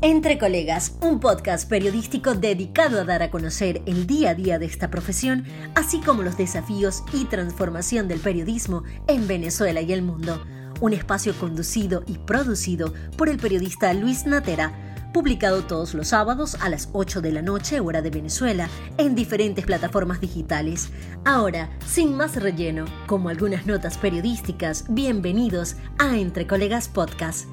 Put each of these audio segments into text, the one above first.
Entre Colegas, un podcast periodístico dedicado a dar a conocer el día a día de esta profesión, así como los desafíos y transformación del periodismo en Venezuela y el mundo. Un espacio conducido y producido por el periodista Luis Natera, publicado todos los sábados a las 8 de la noche hora de Venezuela en diferentes plataformas digitales. Ahora, sin más relleno, como algunas notas periodísticas, bienvenidos a Entre Colegas Podcast.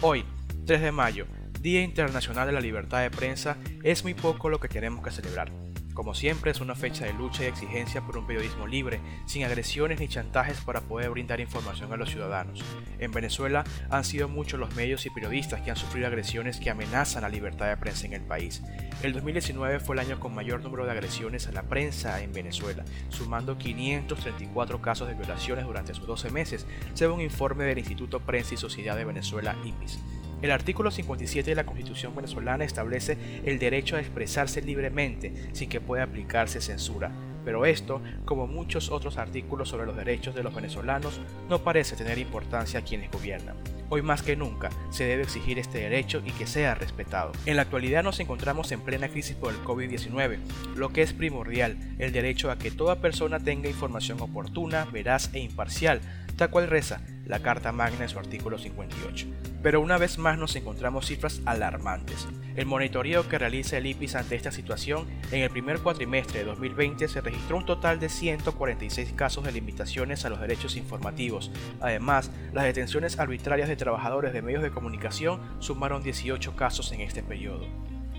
Hoy, 3 de mayo, Día Internacional de la Libertad de Prensa, es muy poco lo que tenemos que celebrar. Como siempre, es una fecha de lucha y exigencia por un periodismo libre, sin agresiones ni chantajes para poder brindar información a los ciudadanos. En Venezuela han sido muchos los medios y periodistas que han sufrido agresiones que amenazan la libertad de prensa en el país. El 2019 fue el año con mayor número de agresiones a la prensa en Venezuela, sumando 534 casos de violaciones durante sus 12 meses, según un informe del Instituto Prensa y Sociedad de Venezuela, IPIS. El artículo 57 de la Constitución venezolana establece el derecho a expresarse libremente sin que pueda aplicarse censura, pero esto, como muchos otros artículos sobre los derechos de los venezolanos, no parece tener importancia a quienes gobiernan. Hoy más que nunca se debe exigir este derecho y que sea respetado. En la actualidad nos encontramos en plena crisis por el COVID-19, lo que es primordial, el derecho a que toda persona tenga información oportuna, veraz e imparcial, tal cual reza la Carta Magna en su artículo 58. Pero una vez más nos encontramos cifras alarmantes. El monitoreo que realiza el IPIS ante esta situación, en el primer cuatrimestre de 2020 se registró un total de 146 casos de limitaciones a los derechos informativos. Además, las detenciones arbitrarias de trabajadores de medios de comunicación sumaron 18 casos en este periodo.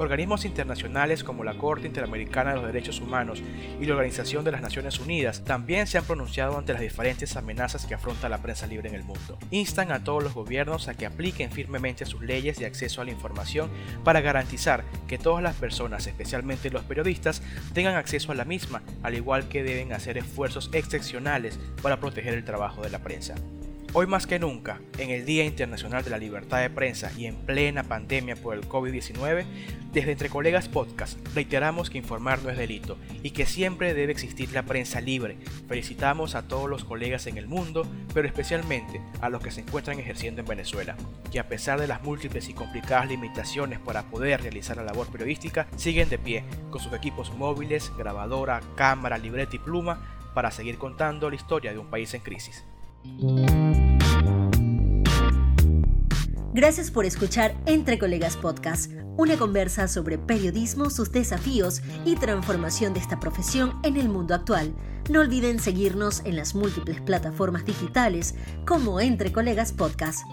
Organismos internacionales como la Corte Interamericana de los Derechos Humanos y la Organización de las Naciones Unidas también se han pronunciado ante las diferentes amenazas que afronta la prensa libre en el mundo. Instan a todos los gobiernos a que apliquen firmemente sus leyes de acceso a la información para garantizar que todas las personas, especialmente los periodistas, tengan acceso a la misma, al igual que deben hacer esfuerzos excepcionales para proteger el trabajo de la prensa. Hoy más que nunca, en el Día Internacional de la Libertad de Prensa y en plena pandemia por el COVID-19, desde Entre Colegas Podcast reiteramos que informar no es delito y que siempre debe existir la prensa libre. Felicitamos a todos los colegas en el mundo, pero especialmente a los que se encuentran ejerciendo en Venezuela, que a pesar de las múltiples y complicadas limitaciones para poder realizar la labor periodística, siguen de pie con sus equipos móviles, grabadora, cámara, libreta y pluma para seguir contando la historia de un país en crisis. Gracias por escuchar Entre Colegas Podcast, una conversa sobre periodismo, sus desafíos y transformación de esta profesión en el mundo actual. No olviden seguirnos en las múltiples plataformas digitales como Entre Colegas Podcast.